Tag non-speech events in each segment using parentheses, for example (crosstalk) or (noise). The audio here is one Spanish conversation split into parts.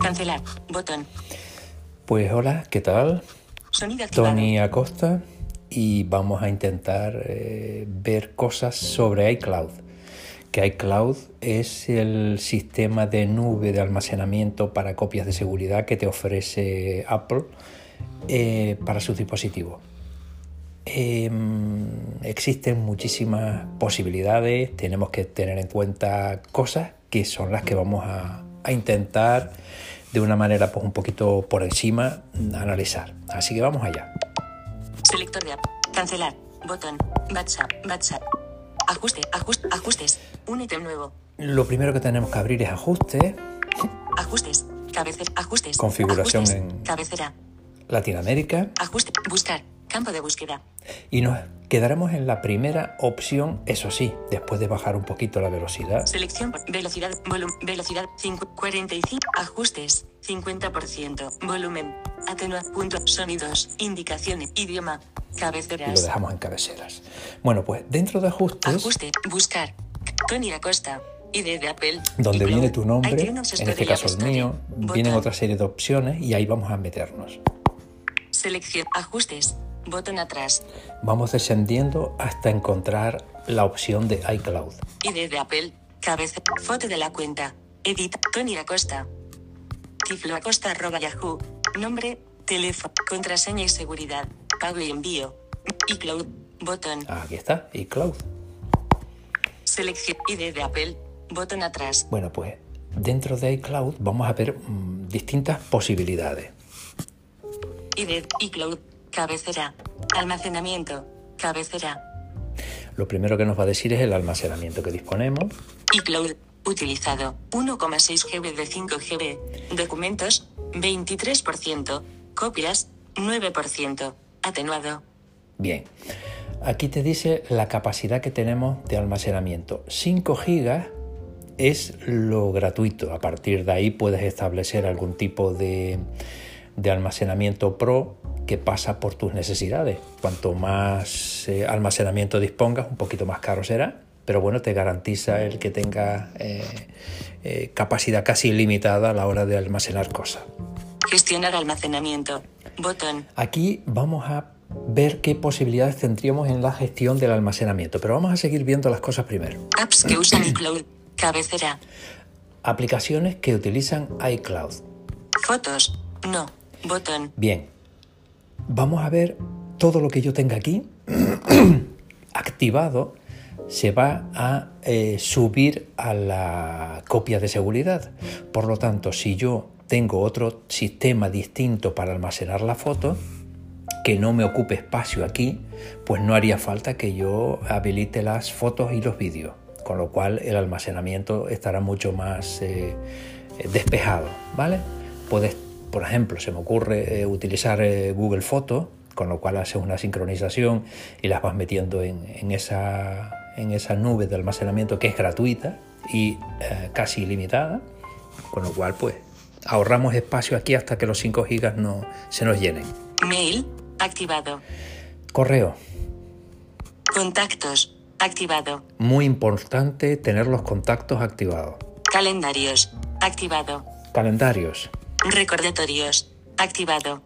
Cancelar. Botón. Pues hola, ¿qué tal? Sonido. Tony Acosta y vamos a intentar eh, ver cosas sobre iCloud. Que iCloud es el sistema de nube de almacenamiento para copias de seguridad que te ofrece Apple eh, para sus dispositivos. Em, existen muchísimas posibilidades, tenemos que tener en cuenta cosas que son las que vamos a, a intentar de una manera pues, un poquito por encima analizar. Así que vamos allá. Selector de app. Cancelar. Botón. WhatsApp. WhatsApp. Ajuste. Ajuste. Ajustes. Un ítem nuevo. Lo primero que tenemos que abrir es ajustes, Ajustes. Cabecera. Ajustes. Configuración Ajustes. en- Cabecera. Latinoamérica Ajuste. Buscar. Campo de búsqueda. y nos quedaremos en la primera opción, eso sí, después de bajar un poquito la velocidad. Selección. Velocidad. Volumen. Velocidad. 5, 45. Ajustes. 50%. Volumen. Atenua. Punto. Sonidos. Indicaciones. Idioma. Y lo Cabeceras. dejamos en cabeceras. Bueno, pues dentro de ajustes, Ajuste. Buscar. Tony Acosta. ID de Apple. donde viene tu nombre, en este y caso el mío, Botón. vienen otra serie de opciones y ahí vamos a meternos. Selección. Ajustes. Botón atrás. Vamos descendiendo hasta encontrar la opción de iCloud. ID de Apple. Cabeza. Foto de la cuenta. Edit. Tony Acosta. Tiflo Acosta arroba Yahoo. Nombre. Teléfono. Contraseña y seguridad. Pago y envío. iCloud. Botón. Aquí está, iCloud. Selección. ID de Apple. Botón atrás. Bueno, pues dentro de iCloud vamos a ver mm, distintas posibilidades. ID. iCloud. Cabecera. Almacenamiento. Cabecera. Lo primero que nos va a decir es el almacenamiento que disponemos. iCloud. Utilizado. 1,6 GB de 5 GB. Documentos. 23%. Copias. 9%. Atenuado. Bien, aquí te dice la capacidad que tenemos de almacenamiento. 5 gigas es lo gratuito. A partir de ahí puedes establecer algún tipo de, de almacenamiento pro que pasa por tus necesidades. Cuanto más eh, almacenamiento dispongas, un poquito más caro será. Pero bueno, te garantiza el que tenga eh, eh, capacidad casi ilimitada a la hora de almacenar cosas. Gestionar almacenamiento. Botón. Aquí vamos a ver qué posibilidades tendríamos en la gestión del almacenamiento, pero vamos a seguir viendo las cosas primero. Apps que usan iCloud. Cabecera. Aplicaciones que utilizan iCloud. Fotos. No. Botón. Bien, vamos a ver todo lo que yo tenga aquí (clears throat) activado se va a eh, subir a la copia de seguridad. Por lo tanto, si yo tengo otro sistema distinto para almacenar la foto, que no me ocupe espacio aquí, pues no haría falta que yo habilite las fotos y los vídeos, con lo cual el almacenamiento estará mucho más eh, despejado, ¿vale? Puedes, por ejemplo, se me ocurre eh, utilizar eh, Google Fotos, con lo cual haces una sincronización y las vas metiendo en, en esa, en esa nube de almacenamiento que es gratuita y eh, casi ilimitada, con lo cual pues ahorramos espacio aquí hasta que los 5 gigas no se nos llenen. Mail. Activado. Correo. Contactos. Activado. Muy importante tener los contactos activados. Calendarios. Activado. Calendarios. Recordatorios. Activado.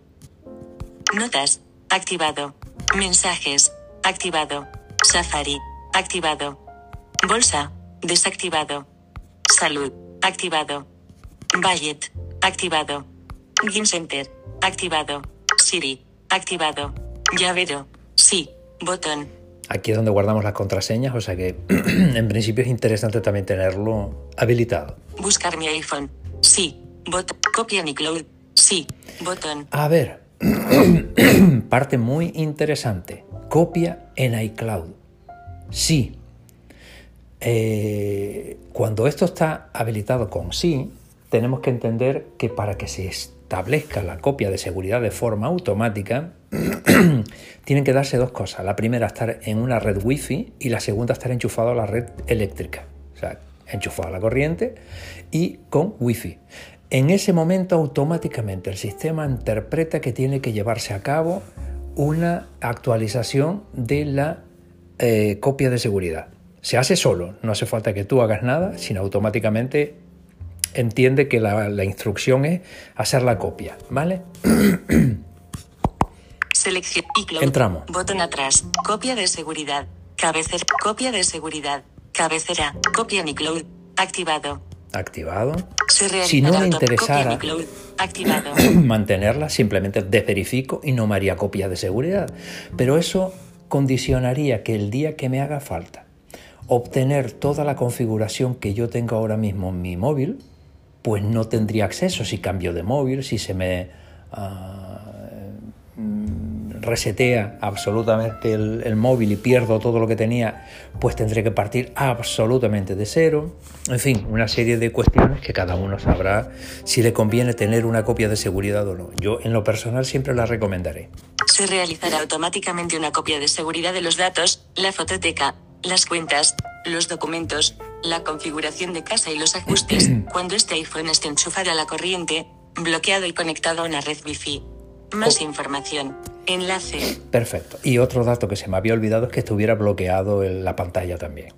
Notas. Activado. Mensajes. Activado. Safari. Activado. Bolsa. Desactivado. Salud. Activado. Budget. Activado. Game Center. Activado. Siri. Activado. Llavero. Sí. Botón. Aquí es donde guardamos las contraseñas, o sea que (clears throat) en principio es interesante también tenerlo habilitado. Buscar mi iPhone. Sí. Botón. Copia mi cloud. Sí. Botón. A ver, (clears throat) parte muy interesante. Copia en iCloud. Sí. Eh, cuando esto está habilitado con sí, tenemos que entender que para que se establezca la copia de seguridad de forma automática, (clears throat) tienen que darse dos cosas. La primera, estar en una red wifi y la segunda, estar enchufado a la red eléctrica. O sea, enchufado a la corriente y con wifi. En ese momento automáticamente el sistema interpreta que tiene que llevarse a cabo una actualización de la eh, copia de seguridad. Se hace solo, no hace falta que tú hagas nada, sino automáticamente entiende que la, la instrucción es hacer la copia, ¿vale? (clears throat) Selección. Entramos. Botón atrás. Copia de seguridad. Cabecera. Copia de seguridad. Cabecera. Copia en iCloud. Activado. Activado. Si no me interesara (clears throat) mantenerla, simplemente desverifico y no me haría copias de seguridad. Pero eso condicionaría que el día que me haga falta obtener toda la configuración que yo tengo ahora mismo en mi móvil, pues no tendría acceso si cambio de móvil, si se me ah, resetea absolutamente el, el móvil y pierdo todo lo que tenía, pues tendré que partir absolutamente de cero. En fin, una serie de cuestiones que cada uno sabrá si le conviene tener una copia de seguridad o no. Yo en lo personal siempre la recomendaré. Se realizará automáticamente una copia de seguridad de los datos, la fototeca, las cuentas, los documentos, la configuración de casa y los ajustes, (clears throat) cuando este iPhone esté enchufado a la corriente, bloqueado y conectado a una red Wi-Fi. Más Oh. información. Enlace. Perfecto. Y otro dato que se me había olvidado es que estuviera bloqueado el- la pantalla también.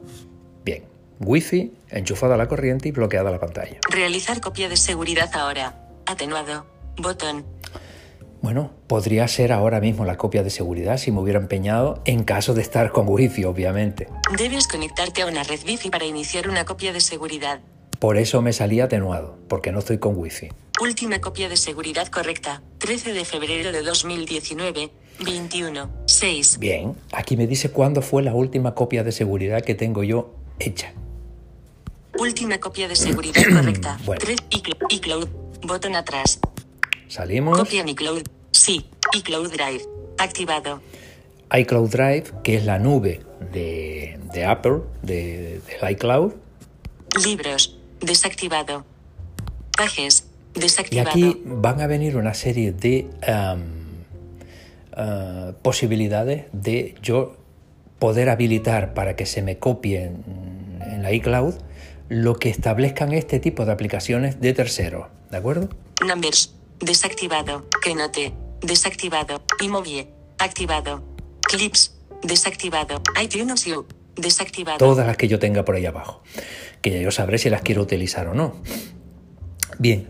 Bien. Wi-Fi, enchufada a la corriente y bloqueada la pantalla. Realizar copia de seguridad ahora. Atenuado. Botón. Bueno, podría ser ahora mismo la copia de seguridad si me hubiera empeñado en caso de estar con Wi-Fi, obviamente. Debes conectarte a una red Wi-Fi para iniciar una copia de seguridad. Por eso me salía atenuado, porque no estoy con Wi-Fi. Última copia de seguridad correcta. 13 de febrero de 2019. 21. 6. Bien, aquí me dice cuándo fue la última copia de seguridad que tengo yo hecha. Última copia de seguridad (clears throat) correcta. Bueno. 3. iCloud. Botón atrás. Salimos. Copia en iCloud. Sí. iCloud Drive. Activado. iCloud Drive, que es la nube de, de Apple, de, del iCloud. Libros. Desactivado. Pages. Y aquí van a venir una serie de ah, posibilidades de yo poder habilitar para que se me copie en, la iCloud lo que establezcan este tipo de aplicaciones de terceros. ¿De acuerdo? Numbers. Desactivado. Keynote. Desactivado. Imovie. Activado. Clips. Desactivado. iTunes U. Desactivado. Todas las que yo tenga por ahí abajo. Que ya yo sabré si las quiero utilizar o no. Bien,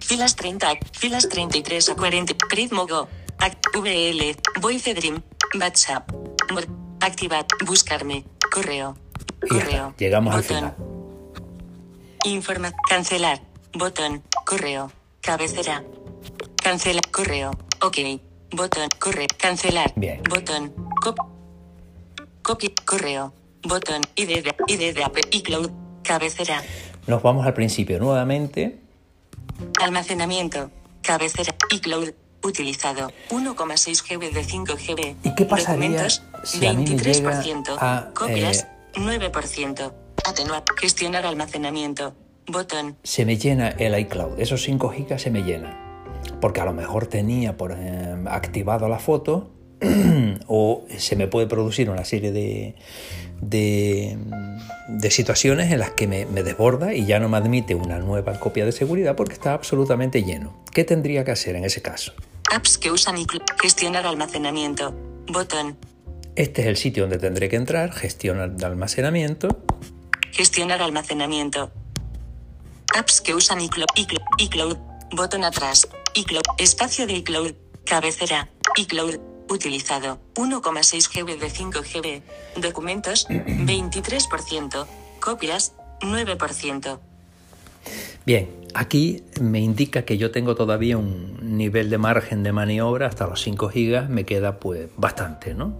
Filas 30, filas 33 a 40, Ritmo Go, Act, VL, Voice Dream, WhatsApp, Activad, Buscarme, Correo, y Correo. Llegamos al botón, final. Informa, Cancelar, Botón, Correo, Cabecera, Cancela, Correo, OK, Botón, Correo, Cancelar, Bien. Botón, cop, Copia, Correo, Botón, ID de, ID de Apple, iCloud, Cabecera, Nos vamos al principio nuevamente. Almacenamiento. Cabecera. iCloud. Utilizado. 1,6 GB de 5 GB. ¿Y qué pasaría si a mí me llega 23%. a, Copias. eh, 9%. Atenuar. Gestionar almacenamiento. Botón. Se me llena el iCloud. Esos 5 gigas se me llenan. Porque a lo mejor tenía por, eh, activado la foto (clears throat) o se me puede producir una serie de, de, de situaciones en las que me, me desborda y ya no me admite una nueva copia de seguridad porque está absolutamente lleno. ¿Qué tendría que hacer en ese caso? Apps que usan iCloud. Gestionar almacenamiento. Botón. Este es el sitio donde tendré que entrar, gestionar de almacenamiento. Gestionar almacenamiento. Apps que usan iCloud. iCloud. iCloud. Botón atrás. iCloud. Espacio de iCloud. Cabecera. iCloud. Utilizado. 1,6 GB de 5 GB. Documentos. (clears throat) 23%. Copias. 9%. Bien, aquí me indica que yo tengo todavía un nivel de margen de maniobra hasta los 5 gigas, me queda pues bastante, ¿no?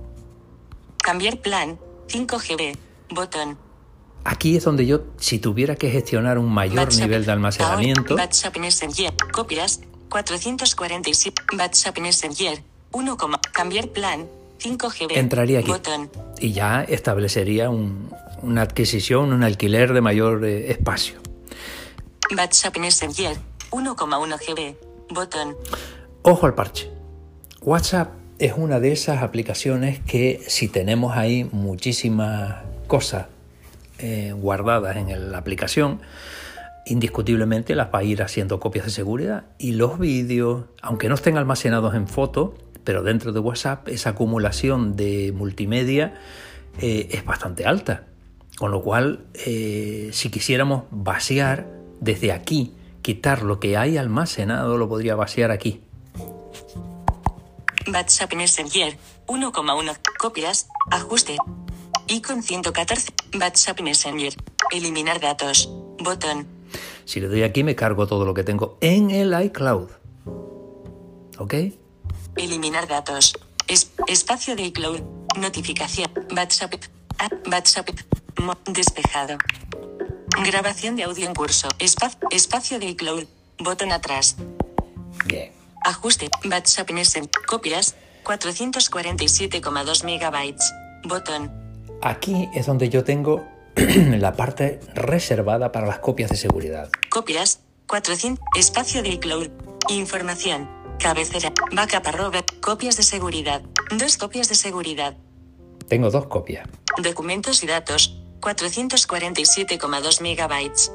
Cambiar plan. 5 GB. Botón. Aquí es donde yo, si tuviera que gestionar un mayor WhatsApp. nivel de almacenamiento, Ahora, WhatsApp Messenger. Copias. 447. WhatsApp Messenger. 1, cambiar plan. 5 GB. entraría aquí Botón. y ya establecería un- una adquisición, un alquiler de mayor eh, espacio. WhatsApp Messenger. 1,1 GB. Botón. Ojo al parche. WhatsApp es una de esas aplicaciones que si tenemos ahí muchísimas cosas eh, guardadas en la aplicación, indiscutiblemente las va a ir haciendo copias de seguridad. Y los vídeos, aunque no estén almacenados en foto, pero dentro de WhatsApp esa acumulación de multimedia eh, es bastante alta. Con lo cual, eh, si quisiéramos vaciar desde aquí quitar lo que hay almacenado, lo podría vaciar aquí. WhatsApp Messenger, 1,1. Copias, ajuste. Icon 114. WhatsApp Messenger. Eliminar datos. Botón. Si le doy aquí me cargo todo lo que tengo en el iCloud. ¿Ok? Eliminar datos. Es- espacio de iCloud. Notificación. WhatsApp. App. WhatsApp. Mo- despejado. Grabación de audio en curso. Espa- espacio de iCloud. Botón atrás. Bien. Ajuste. WhatsApp. Copias. 447,2 megabytes. Botón. Aquí es donde yo tengo (clears throat) la parte reservada para las copias de seguridad. Copias. 400. Espacio de iCloud. Información. Cabecera. Backup arroba. Copias de seguridad. Dos copias de seguridad. Tengo dos copias. Documentos y datos. 447,2 megabytes.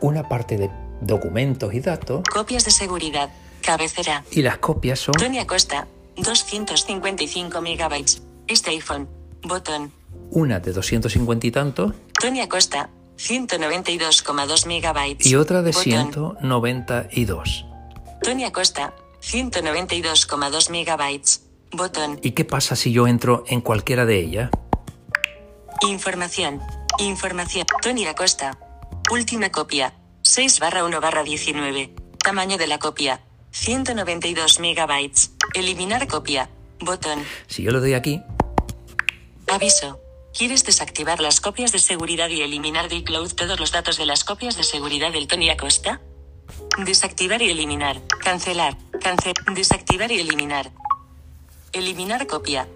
Una parte de documentos y datos Copias de seguridad. Cabecera. y las copias son Tony Acosta. 255 megabytes. Este iPhone. Botón. una de 250 y tantos Tony Acosta. 192,2 megabytes. y otra de Botón. 192. Tony Acosta. 192,2 megabytes. Botón. ¿Y qué pasa si yo entro en cualquiera de ellas? Información. Información. Tony Acosta. Última copia. 6 barra 1 barra 19. Tamaño de la copia. 192 megabytes. Eliminar copia. Botón. Si yo le doy aquí, Aviso. ¿Quieres desactivar las copias de seguridad y eliminar de iCloud todos los datos de las copias de seguridad del Tony Acosta? Desactivar y eliminar. Cancelar. Cancel. Desactivar y eliminar. Eliminar copia.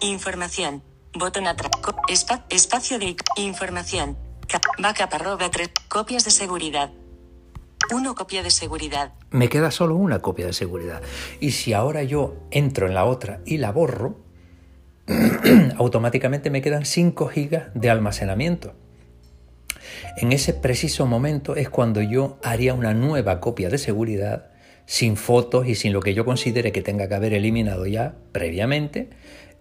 Información. Botón atrás. Espacio de información. Backup arroba tres. Copias de seguridad. 1 copia de seguridad. me queda solo una copia de seguridad. Y si ahora yo entro en la otra y la borro, (clears throat) automáticamente me quedan 5 gigas de almacenamiento. En ese preciso momento es cuando yo haría una nueva copia de seguridad sin fotos y sin lo que yo considere que tenga que haber eliminado ya previamente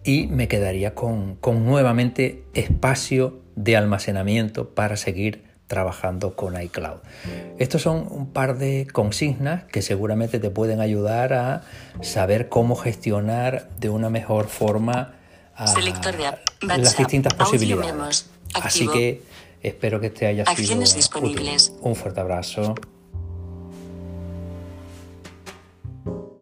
y me quedaría con, con nuevamente espacio de almacenamiento para seguir trabajando con iCloud. Estos son un par de consignas que seguramente te pueden ayudar a saber cómo gestionar de una mejor forma a Selector de app. las distintas posibilidades. memos. Así que espero que te haya sido útil. Un fuerte abrazo.